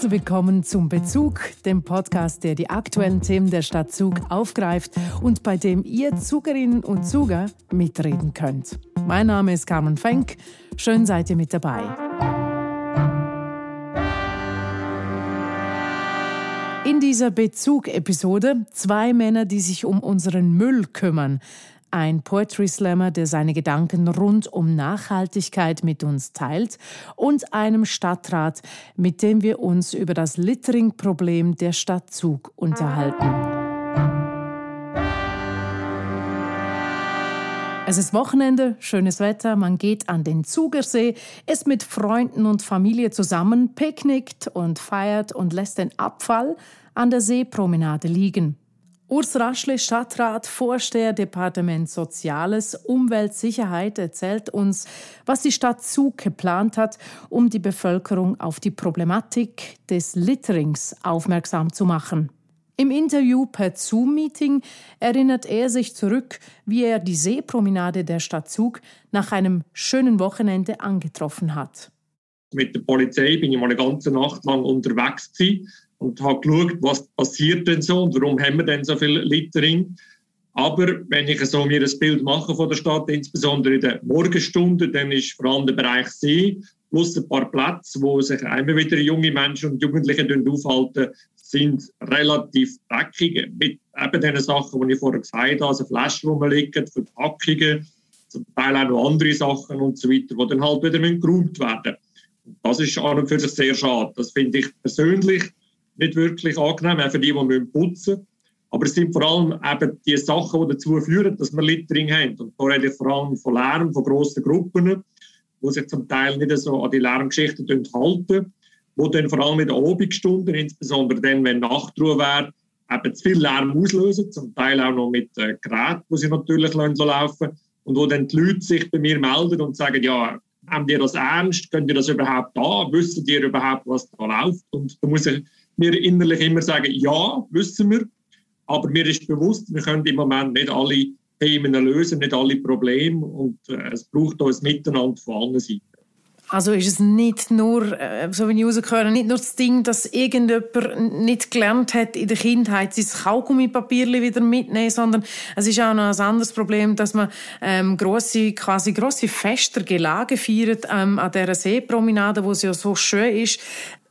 Herzlich willkommen zum Bezug, dem Podcast, der die aktuellen Themen der Stadt Zug aufgreift und bei dem ihr Zugerinnen und Zuger mitreden könnt. Mein Name ist Carmen Fenk. Schön seid ihr mit dabei. In dieser Bezug-Episode zwei Männer, die sich um unseren Müll kümmern ein Poetry Slammer, der seine Gedanken rund um Nachhaltigkeit mit uns teilt, und einem Stadtrat, mit dem wir uns über das Littering-Problem der Stadt Zug unterhalten. Es ist Wochenende, schönes Wetter, man geht an den Zugersee, ist mit Freunden und Familie zusammen, picknickt und feiert und lässt den Abfall an der Seepromenade liegen. Urs Raschle, Stadtrat, Vorsteher Departement Soziales, Umweltsicherheit, erzählt uns, was die Stadt Zug geplant hat, um die Bevölkerung auf die Problematik des Litterings aufmerksam zu machen. Im Interview per Zoom-Meeting erinnert er sich zurück, wie er die Seepromenade der Stadt Zug nach einem schönen Wochenende angetroffen hat. Mit der Polizei bin ich mal eine ganze Nacht lang unterwegs und habe geschaut, was passiert denn so und warum haben wir denn so viel Littering. Aber wenn ich so mir ein Bild mache von der Stadt, insbesondere in den Morgenstunden, dann ist vor allem der Bereich See plus ein paar Plätze, wo sich immer wieder junge Menschen und Jugendliche aufhalten, sind relativ dreckig. Mit eben den Sachen, die ich vorher gesagt habe, also Flaschen, rumliegen, Verpackungen, zum Teil auch noch andere Sachen und so weiter, die dann halt wieder geräumt werden. Das ist an und für sich sehr schade. Das finde ich persönlich nicht wirklich angenehm, auch für die, die putzen müssen. Aber es sind vor allem eben die Sachen, die dazu führen, dass wir Littering haben. Und da rede ich vor allem von Lärm, von grossen Gruppen, die sich zum Teil nicht so an die Lärmgeschichten halten, die dann vor allem in den Abendstunden, insbesondere dann, wenn Nachtruhe wäre, eben zu viel Lärm auslösen, zum Teil auch noch mit äh, Geräten, die sie natürlich laufen und wo dann die Leute sich bei mir melden und sagen, ja, haben die das ernst? Könnt ihr das überhaupt da? Wissen ihr überhaupt, was da läuft? Und da muss ich mir innerlich immer sagen, ja, wissen wir, aber mir ist bewusst, wir können im Moment nicht alle Themen lösen, nicht alle Probleme und äh, es braucht auch ein Miteinander von allen Seiten. Also ist es nicht nur, äh, so wie ich rausgehöre, nicht nur das Ding, dass irgendjemand nicht gelernt hat in der Kindheit, sein Kaugummipapier wieder mitnehmen, sondern es ist auch noch ein anderes Problem, dass man ähm, grosse, quasi grosse Fester, Gelage feiert ähm, an dieser Seepromenade, wo es ja so schön ist.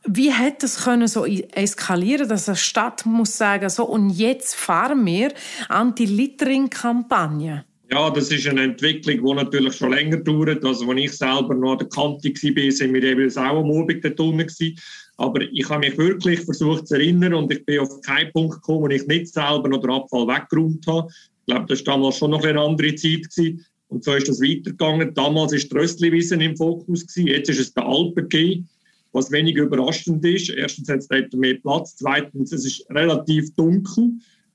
Wie hätte es können so eskalieren, dass eine Stadt muss sagen, so und jetzt fahren wir Anti-Littering-Kampagne? Ja, das ist eine Entwicklung, die natürlich schon länger dauert. Also, als ich selber noch an der Kante war, sind wir eben auch am Abend dort unten Aber ich habe mich wirklich versucht zu erinnern und ich bin auf keinen Punkt gekommen, wo ich nicht selber noch den Abfall weggeräumt habe. Ich glaube, das war damals schon noch eine andere Zeit. Gewesen. Und so ist das weitergegangen. Damals war die Röstliwiesen im Fokus. Gewesen. Jetzt ist es der Alpen gegeben was wenig überraschend ist. Erstens hat es dort mehr Platz, zweitens es ist relativ dunkel.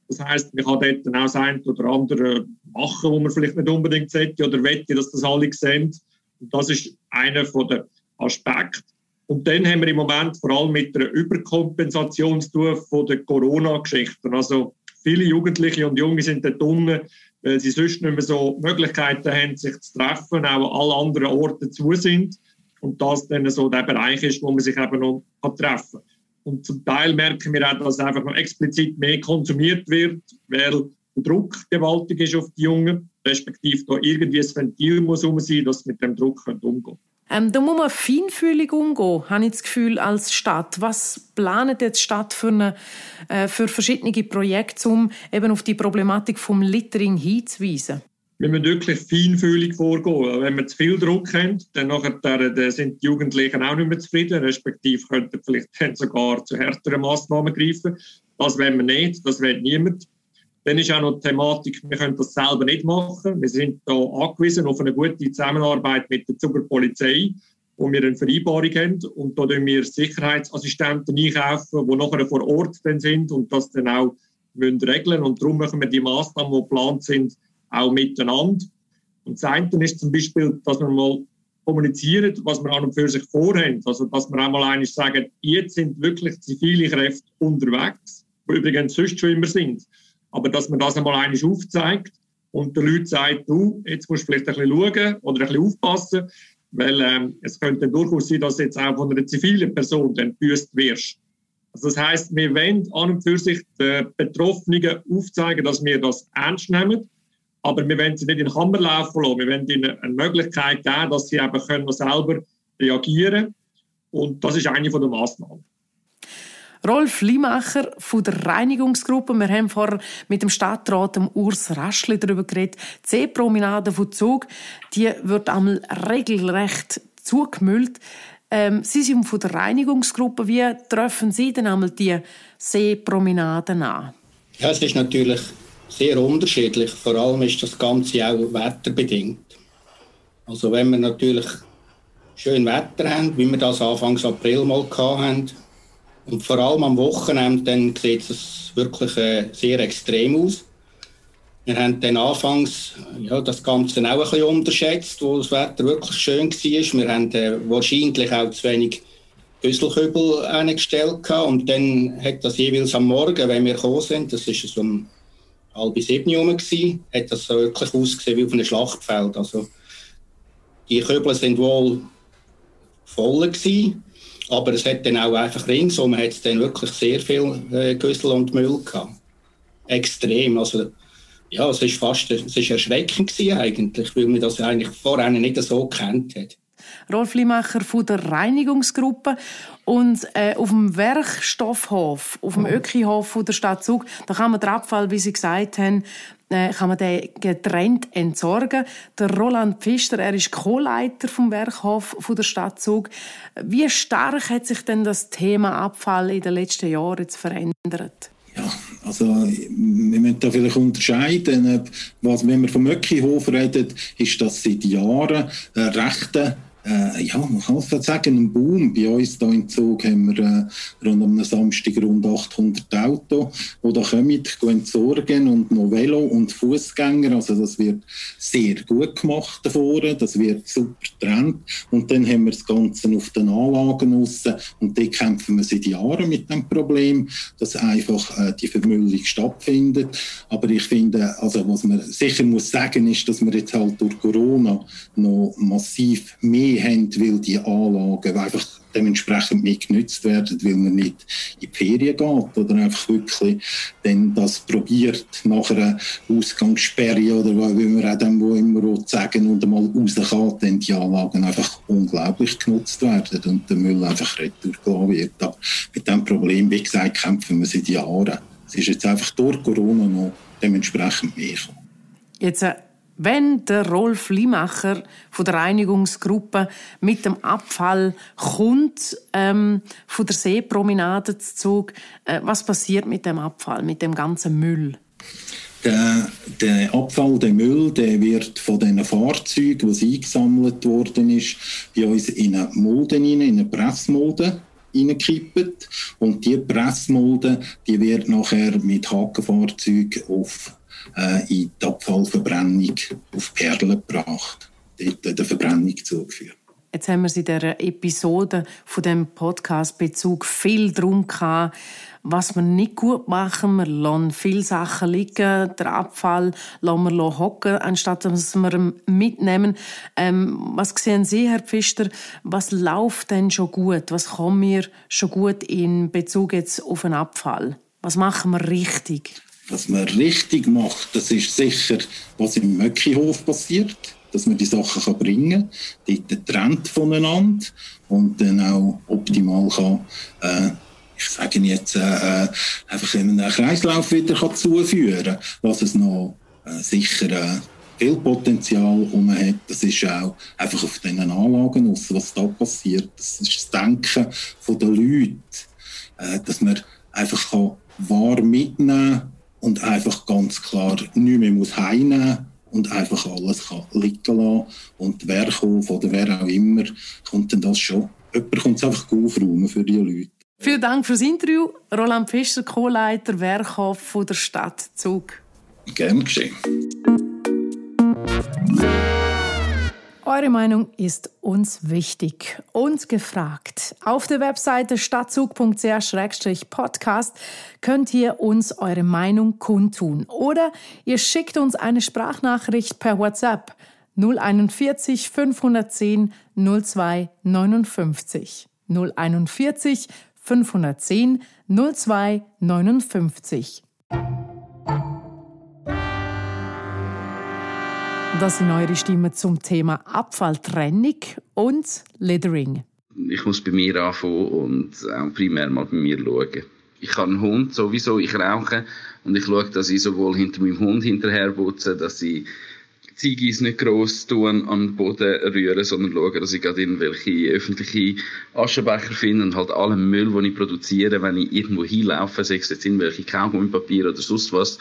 Das heißt, man kann dort auch das eine oder andere machen, wo man vielleicht nicht unbedingt sollte oder wette, dass das alle sehen. Und das ist einer der Aspekte. Und dann haben wir im Moment vor allem mit der Überkompensation zu tun von der Corona-Geschichten. Also viele Jugendliche und Junge sind dort unten, weil sie sonst nicht mehr so Möglichkeiten haben, sich zu treffen, auch alle anderen Orte zu sind und das dann so der Bereich ist, wo man sich eben noch treffen kann. Und zum Teil merken wir auch, dass einfach noch explizit mehr konsumiert wird, weil der Druck gewaltig ist auf die Jungen, respektive da irgendwie ein Ventil muss um sein, dass mit dem Druck umgehen können. Ähm, da muss man feinfühlig umgehen, habe ich das Gefühl, als Stadt. Was planet jetzt die Stadt für, eine, äh, für verschiedene Projekte, um eben auf die Problematik vom Littering hinzuweisen? Wir müssen wirklich feinfühlig vorgehen. Wenn wir zu viel Druck haben, dann nachher, dann sind die Jugendlichen auch nicht mehr zufrieden, respektive könnten vielleicht sogar zu härteren Massnahmen greifen. Das wollen wir nicht, das will niemand. Dann ist auch noch die Thematik, wir können das selber nicht machen. Wir sind da angewiesen auf eine gute Zusammenarbeit mit der Zuger Polizei, wo wir eine Vereinbarung haben. Und da tun wir Sicherheitsassistenten einkaufen, die nachher vor Ort dann sind und das dann auch müssen regeln Und darum machen wir die Massnahmen, die geplant sind, auch miteinander. Und das eine ist zum Beispiel, dass wir mal kommunizieren, was wir an und für sich vorhaben. Also, dass wir einmal eigentlich sagen, jetzt sind wirklich zivile Kräfte unterwegs, wo übrigens sonst schon immer sind. Aber dass man das einmal eigentlich aufzeigt und den Leuten sagt, du, jetzt musst du vielleicht ein bisschen schauen oder ein bisschen aufpassen, weil ähm, es könnte durchaus sein, dass jetzt auch von einer zivilen Person dann gebüßt wirst. Also das heißt, wir wollen an und für sich den Betroffenen aufzeigen, dass wir das ernst nehmen. Aber wir wollen sie nicht in den Hammer laufen lassen. Wir wollen ihnen eine Möglichkeit geben, dass sie eben können selber reagieren können. Und das ist eine der Massnahmen. Rolf Limacher von der Reinigungsgruppe. Wir haben vorher mit dem Stadtrat dem Urs Raschli darüber geredet. Die Seepromenade von Zug, die wird einmal regelrecht zugemüllt. Ähm, Sie sind von der Reinigungsgruppe. Wie treffen Sie denn einmal die Seepromenaden an? Ja, es ist natürlich sehr unterschiedlich. Vor allem ist das Ganze auch wetterbedingt. Also wenn wir natürlich schön Wetter haben, wie wir das Anfang April mal hatten, und vor allem am Wochenende dann sieht es wirklich äh, sehr extrem aus. Wir haben dann anfangs ja, das Ganze auch ein bisschen unterschätzt, wo das Wetter wirklich schön war. Wir haben äh, wahrscheinlich auch zu wenig Güsselkübel eingestellt und dann hat das jeweils am Morgen, wenn wir gekommen sind, das war so um halb sieben Uhr, hat das wirklich ausgesehen wie auf einem Schlachtfeld. Also die Kübel sind wohl voll gewesen, aber es hat dann auch einfach ringsum hat es dann wirklich sehr viel äh, Güssel und Müll gehabt. Extrem. Also, ja, es ist fast es ist erschreckend eigentlich, weil man das eigentlich vorher nicht so kennt hat. Rolf Limacher von der Reinigungsgruppe. Und äh, auf dem Werkstoffhof, auf dem mhm. Ökihof der Stadt Zug, da kann man den Abfall, wie Sie gesagt haben, äh, kann man den getrennt entsorgen. Der Roland Pfister, er ist Co-Leiter vom Werkhof der Stadt Zug. Wie stark hat sich denn das Thema Abfall in den letzten Jahren jetzt verändert? Ja, also wir müssen da vielleicht unterscheiden. Was, wenn wir vom Möckihof reden, ist das seit Jahren ein rechter äh, ja, man kann es sagen, ein Boom. Bei uns hier in Zug haben wir äh, rund am Samstag rund 800 Autos, die da kommen, entsorgen und noch Velo und Fußgänger. Also das wird sehr gut gemacht davor, das wird super getrennt. Und dann haben wir das Ganze auf den Anlagen raus und die kämpfen wir seit Jahren mit dem Problem, dass einfach äh, die Vermüllung stattfindet. Aber ich finde, also was man sicher muss sagen, ist, dass wir jetzt halt durch Corona noch massiv mehr haben, weil die Anlagen einfach dementsprechend nicht genützt werden, weil man nicht in die Ferien geht oder einfach wirklich dann das probiert nach einer Ausgangssperre oder wie man auch dann wo immer sagen und einmal raus kann, dann die Anlagen einfach unglaublich genutzt werden und der Müll einfach retour wird. Aber mit diesem Problem, wie gesagt, kämpfen wir seit Jahren. Es ist jetzt einfach durch Corona noch dementsprechend mehr Jetzt äh, wenn der Rolf Limacher von der Reinigungsgruppe mit dem Abfall kommt ähm, von der Seepromenade zu äh, was passiert mit dem Abfall, mit dem ganzen Müll? Der, der, Abfall, der Müll, der wird von den Fahrzeugen, was eingesammelt worden ist, bei uns in eine Mulde, in eine Pressmulde hineingekippt. Und die Pressmulde, die wird nachher mit Hakenfahrzeugen auf in die Abfallverbrennung auf Perlen gebracht, dort der Verbrennung zugeführt. Jetzt haben wir in dieser Episode von dem Podcast Bezug viel darum gehabt, was wir nicht gut machen. Wir lassen viele Sachen liegen, der Abfall lassen wir hocken, anstatt dass wir ihn mitnehmen. Ähm, was sehen Sie, Herr Pfister, was läuft denn schon gut? Was kommen wir schon gut in Bezug jetzt auf den Abfall? Was machen wir richtig? Was man richtig macht, das ist sicher, was im Möckihof passiert, dass man die Sachen kann bringen kann, dort Trend voneinander und dann auch optimal kann, äh, ich sage jetzt, äh, äh einfach in einen Kreislauf wieder kann zuführen was es noch äh, sicher äh, viel Potenzial um hat. Das ist auch einfach auf diesen Anlagen aus, was da passiert. Das ist das Denken der Leute, äh, dass man einfach kann wahr mitnehmen kann und einfach ganz klar nicht mehr muss heimnehmen und einfach alles kann liegen lassen. Und wer kommt oder wer auch immer, kommt dann das schon. Jemand kommt es einfach aufräumen für die Leute. Vielen Dank fürs Interview. Roland Fischer, Co-Leiter Werkhof der Stadt Zug. Gern geschehen. Eure Meinung ist uns wichtig und gefragt. Auf der Webseite stadtzug.ch-podcast könnt ihr uns eure Meinung kundtun oder ihr schickt uns eine Sprachnachricht per WhatsApp 041 510 02 59. 041 510 02 59. Das sind eure Stimmen zum Thema Abfalltrennung und Littering. Ich muss bei mir anfangen und auch primär mal bei mir schauen. Ich habe einen Hund sowieso, ich rauche und ich schaue, dass ich sowohl hinter meinem Hund hinterher putze, dass ich Ziggis nicht gross tun, an den Boden rühren, sondern schauen, dass ich gerade irgendwelche öffentliche Aschenbecher finde und halt allen Müll, den ich produziere, wenn ich irgendwo hinlaufe, sei es jetzt irgendwelche Kaugummipapier oder sonst was,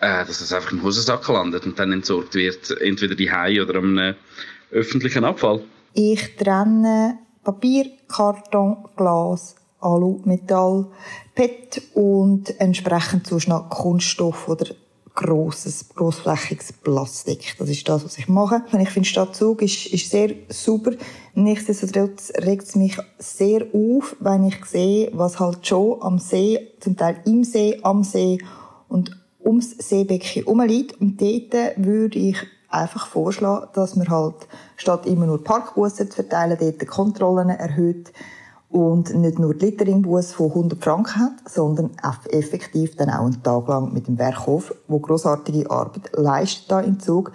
äh, dass es einfach im Hosensack landet und dann entsorgt wird, entweder die Hai oder am äh, öffentlichen Abfall. Ich trenne Papier, Karton, Glas, Alu, Metall, PET und entsprechend sonst noch Kunststoff oder grosses, grossflächiges Plastik. Das ist das, was ich mache. Ich finde, Stadtzug ist, ist sehr super. Nichtsdestotrotz regt es mich sehr auf, wenn ich sehe, was halt schon am See, zum Teil im See, am See und ums Seebecken herumliegt. Und dort würde ich einfach vorschlagen, dass man halt statt immer nur Parkbussen zu verteilen, dort die Kontrollen erhöht und nicht nur die Litteringbusse von 100 Franken hat, sondern effektiv dann auch einen Tag lang mit dem Werkhof, wo großartige Arbeit leistet da im Zug,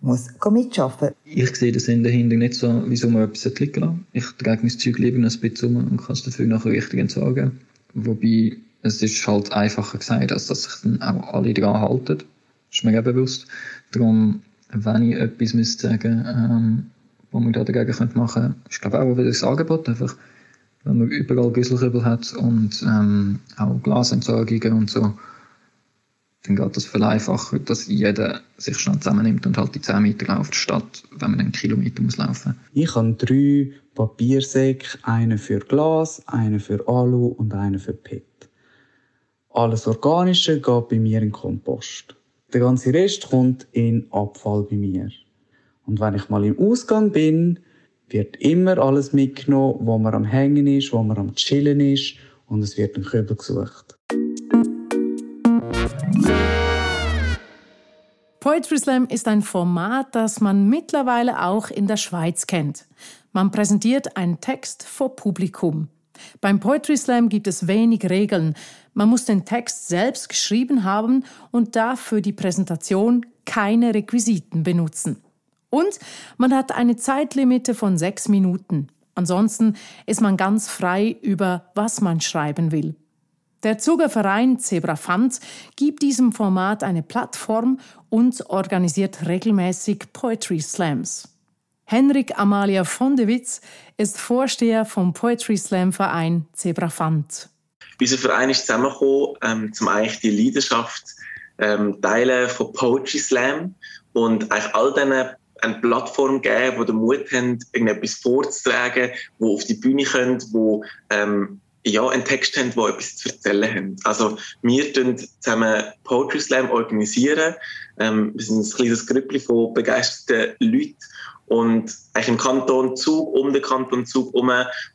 muss mitschaffen. Ich sehe den Sinn dahinter nicht so, wieso man etwas liegen lassen Ich trage mein Zeug lieber ein bisschen um und kann es dafür nachher richtig entsorgen. Wobei, es ist halt einfacher gesagt, als dass sich dann auch alle daran halten. Das ist mir bewusst. Darum, wenn ich etwas müsste sagen, ähm, was man da dagegen machen könnte, ist glaube auch wieder das Angebot. Einfach, wenn man überall Güsselkübel hat und ähm, auch Glasentsorgungen und so, dann geht das viel einfacher, dass jeder sich schnell zusammennimmt und halt die 10 Meter läuft, statt wenn man einen Kilometer muss laufen Ich habe drei Papiersäcke, einen für Glas, einen für Alu und einen für PET. Alles Organische geht bei mir in Kompost. Der ganze Rest kommt in Abfall bei mir. Und wenn ich mal im Ausgang bin, wird immer alles mitgenommen, wo man am Hängen ist, wo man am Chillen ist und es wird ein Kübel gesucht. Poetry Slam ist ein Format, das man mittlerweile auch in der Schweiz kennt. Man präsentiert einen Text vor Publikum. Beim Poetry Slam gibt es wenig Regeln. Man muss den Text selbst geschrieben haben und darf für die Präsentation keine Requisiten benutzen. Und man hat eine Zeitlimite von sechs Minuten. Ansonsten ist man ganz frei über, was man schreiben will. Der Zugerverein Zebrafant gibt diesem Format eine Plattform und organisiert regelmäßig Poetry Slams. Henrik Amalia von de Witz ist Vorsteher vom Poetry Slam Verein Zebrafant. Unser Verein ist zusammengekommen, ähm, zum eigentlich die Leidenschaft ähm, teilen von Poetry Slam und eigentlich all diesen eine Plattform geben, wo den Mut haben, irgendetwas vorzutragen, wo auf die Bühne können, wo ähm, ja, einen Text haben, der etwas zu erzählen haben. Also wir tun zusammen Poetry Slam organisieren. Ähm, wir sind ein kleines Grüppchen von begeisterten Leuten und eigentlich im Kanton Zug, um den Kanton Zug herum.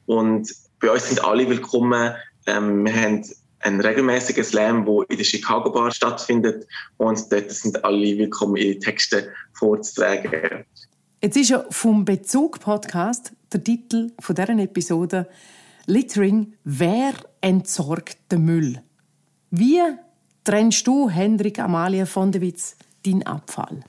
Und bei uns sind alle willkommen. Ähm, wir haben ein regelmäßiger Slam, der in der Chicago Bar stattfindet. Und dort sind alle willkommen, ihre Texte vorzutragen. Jetzt ist ja vom Bezug-Podcast der Titel von dieser Episode Littering Wer entsorgt den Müll? Wie trennst du, Hendrik Amalia von der Witz, deinen Abfall?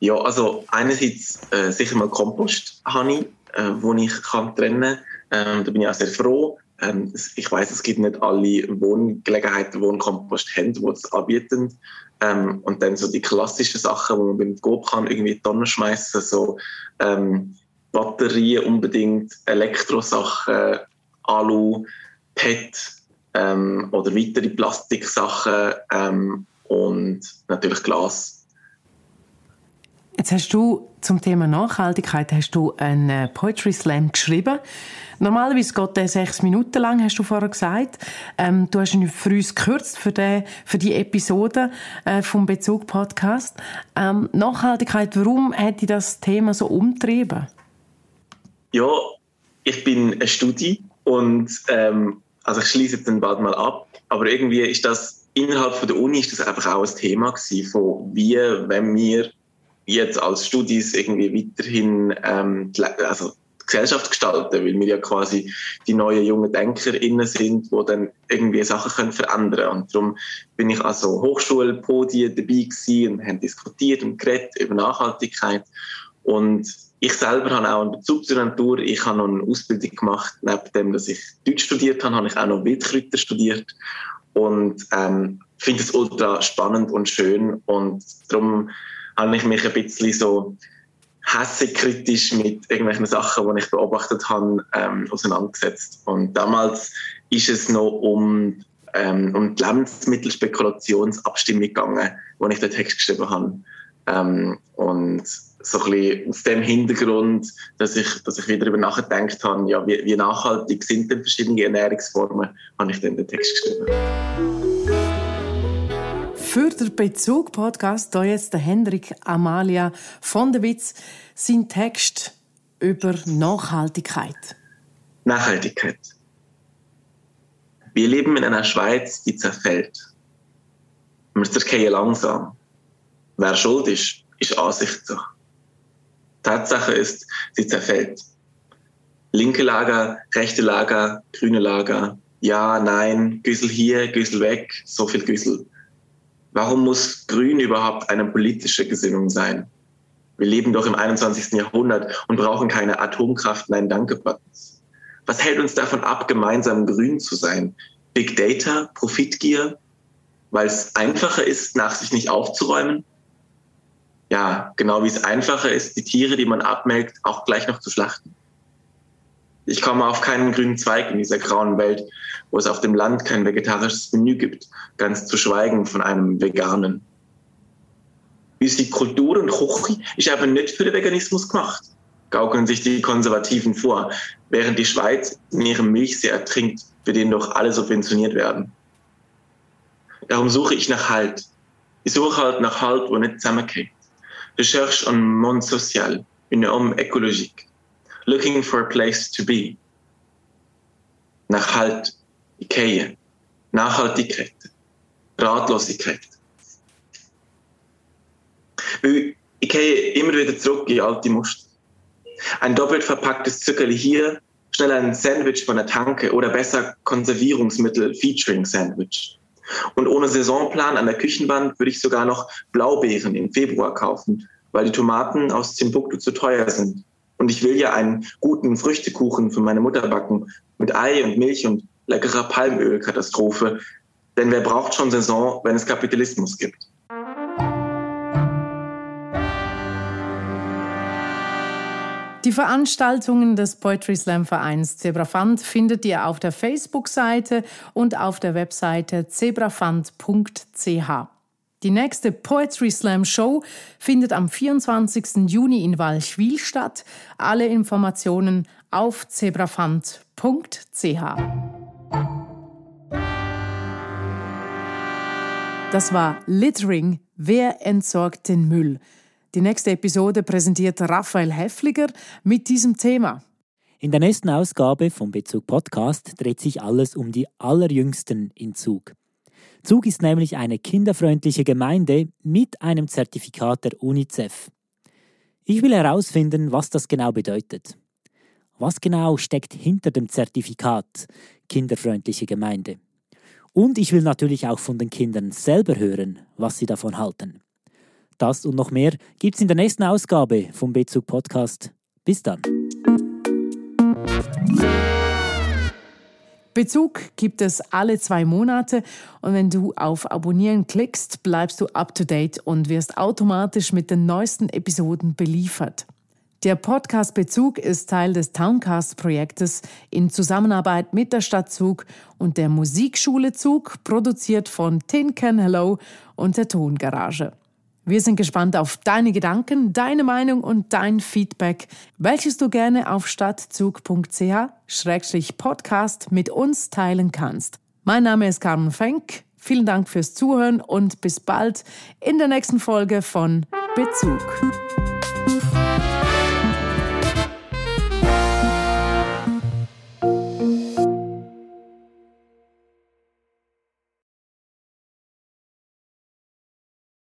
Ja, also einerseits äh, sicher mal Kompost habe ich, äh, wo ich kann trennen kann. Ähm, da bin ich auch sehr froh. Ähm, ich weiß, es gibt nicht alle Wohngelegenheiten, wo einen Kompost haben, die es anbieten. Ähm, und dann so die klassischen Sachen, wo man beim Gob kann, irgendwie in die Tonne schmeißen, so ähm, Batterien unbedingt, Elektrosachen, Alu, PET ähm, oder weitere Plastiksachen ähm, und natürlich Glas. Jetzt hast du zum Thema Nachhaltigkeit hast du einen äh, Poetry Slam geschrieben. Normalerweise geht der sechs Minuten lang, hast du vorher gesagt. Ähm, du hast ihn für uns gekürzt, für die, für die Episode äh, vom Bezug-Podcast. Ähm, Nachhaltigkeit, warum hat dich das Thema so umtrieben? Ja, ich bin eine Studie und ähm, also ich schließe dann bald mal ab, aber irgendwie ist das innerhalb von der Uni ist das einfach auch ein Thema gewesen, von wie, wenn wir jetzt als Studis irgendwie weiterhin ähm, also Gesellschaft gestalten, weil wir ja quasi die neuen jungen DenkerInnen sind, die dann irgendwie Sachen können verändern können. Und darum bin ich also Hochschulpodien dabei gewesen und haben diskutiert und geredet über Nachhaltigkeit. Und ich selber habe auch einen Bezug zur Natur. Ich habe noch eine Ausbildung gemacht. Neben dem, dass ich Deutsch studiert habe, habe ich auch noch Wildkräuter studiert. Und ähm, finde es ultra spannend und schön. Und darum habe ich mich ein bisschen so kritisch mit irgendwelchen Sachen, die ich beobachtet habe, ähm, auseinandergesetzt. Und damals ist es noch um, ähm, um die Lebensmittelspekulationsabstimmung gegangen, wo ich den Text geschrieben habe. Ähm, und so ein bisschen aus dem Hintergrund, dass ich, dass ich wieder darüber nachgedacht habe, ja, wie, wie nachhaltig sind denn verschiedene Ernährungsformen, habe ich dann den Text geschrieben. Für den Bezug-Podcast hier jetzt der Hendrik Amalia von der Witz sein Text über Nachhaltigkeit. Nachhaltigkeit. Wir leben in einer Schweiz, die zerfällt. Wir zerkehren langsam. Wer schuld ist, ist Ansichtssache. Tatsache ist, sie zerfällt. Linke Lager, rechte Lager, grüne Lager, ja, nein, Güssel hier, Güssel weg, so viel Güssel. Warum muss Grün überhaupt eine politische Gesinnung sein? Wir leben doch im 21. Jahrhundert und brauchen keine Atomkraft, nein, danke Buttons. Was hält uns davon ab, gemeinsam grün zu sein? Big Data, Profitgier, weil es einfacher ist, nach sich nicht aufzuräumen? Ja, genau wie es einfacher ist, die Tiere, die man abmelkt, auch gleich noch zu schlachten. Ich komme auf keinen grünen Zweig in dieser grauen Welt, wo es auf dem Land kein vegetarisches Menü gibt, ganz zu schweigen von einem veganen. Unsere Kultur und Küche ist aber nicht für den Veganismus gemacht, gaukeln sich die Konservativen vor, während die Schweiz in ihrem Milchsee ertrinkt, für den doch alle subventioniert werden. Darum suche ich nach Halt. Ich suche halt nach Halt, wo nicht zusammengeht. Recherche en monde social, une homme écologique looking for a place to be. Halt, Ikea, Nachhaltigkeit, Ratlosigkeit. Weil ich gehe immer wieder zurück in alte Muster. Ein doppelt verpacktes Zuckerli hier, schnell ein Sandwich von der Tanke oder besser Konservierungsmittel Featuring Sandwich. Und ohne Saisonplan an der Küchenwand würde ich sogar noch Blaubeeren im Februar kaufen, weil die Tomaten aus Timbuktu zu teuer sind. Und ich will ja einen guten Früchtekuchen für meine Mutter backen mit Ei und Milch und leckerer Palmölkatastrophe. Denn wer braucht schon Saison, wenn es Kapitalismus gibt? Die Veranstaltungen des Poetry Slam Vereins Zebrafand findet ihr auf der Facebook-Seite und auf der Webseite zebrafand.ch. Die nächste Poetry Slam Show findet am 24. Juni in Walchwil statt. Alle Informationen auf zebrafant.ch. Das war Littering. Wer entsorgt den Müll? Die nächste Episode präsentiert Raphael Heffliger mit diesem Thema. In der nächsten Ausgabe vom Bezug Podcast dreht sich alles um die allerjüngsten in Zug. Zug ist nämlich eine kinderfreundliche Gemeinde mit einem Zertifikat der UNICEF. Ich will herausfinden, was das genau bedeutet. Was genau steckt hinter dem Zertifikat kinderfreundliche Gemeinde? Und ich will natürlich auch von den Kindern selber hören, was sie davon halten. Das und noch mehr gibt's in der nächsten Ausgabe vom Bezug Podcast. Bis dann. Bezug gibt es alle zwei Monate und wenn du auf Abonnieren klickst, bleibst du up to date und wirst automatisch mit den neuesten Episoden beliefert. Der Podcast Bezug ist Teil des Towncast-Projektes in Zusammenarbeit mit der Stadt Zug und der Musikschule Zug, produziert von Tin Can Hello und der Tongarage. Wir sind gespannt auf deine Gedanken, deine Meinung und dein Feedback, welches du gerne auf stadtzug.ch-podcast mit uns teilen kannst. Mein Name ist Carmen Fenk. Vielen Dank fürs Zuhören und bis bald in der nächsten Folge von Bezug.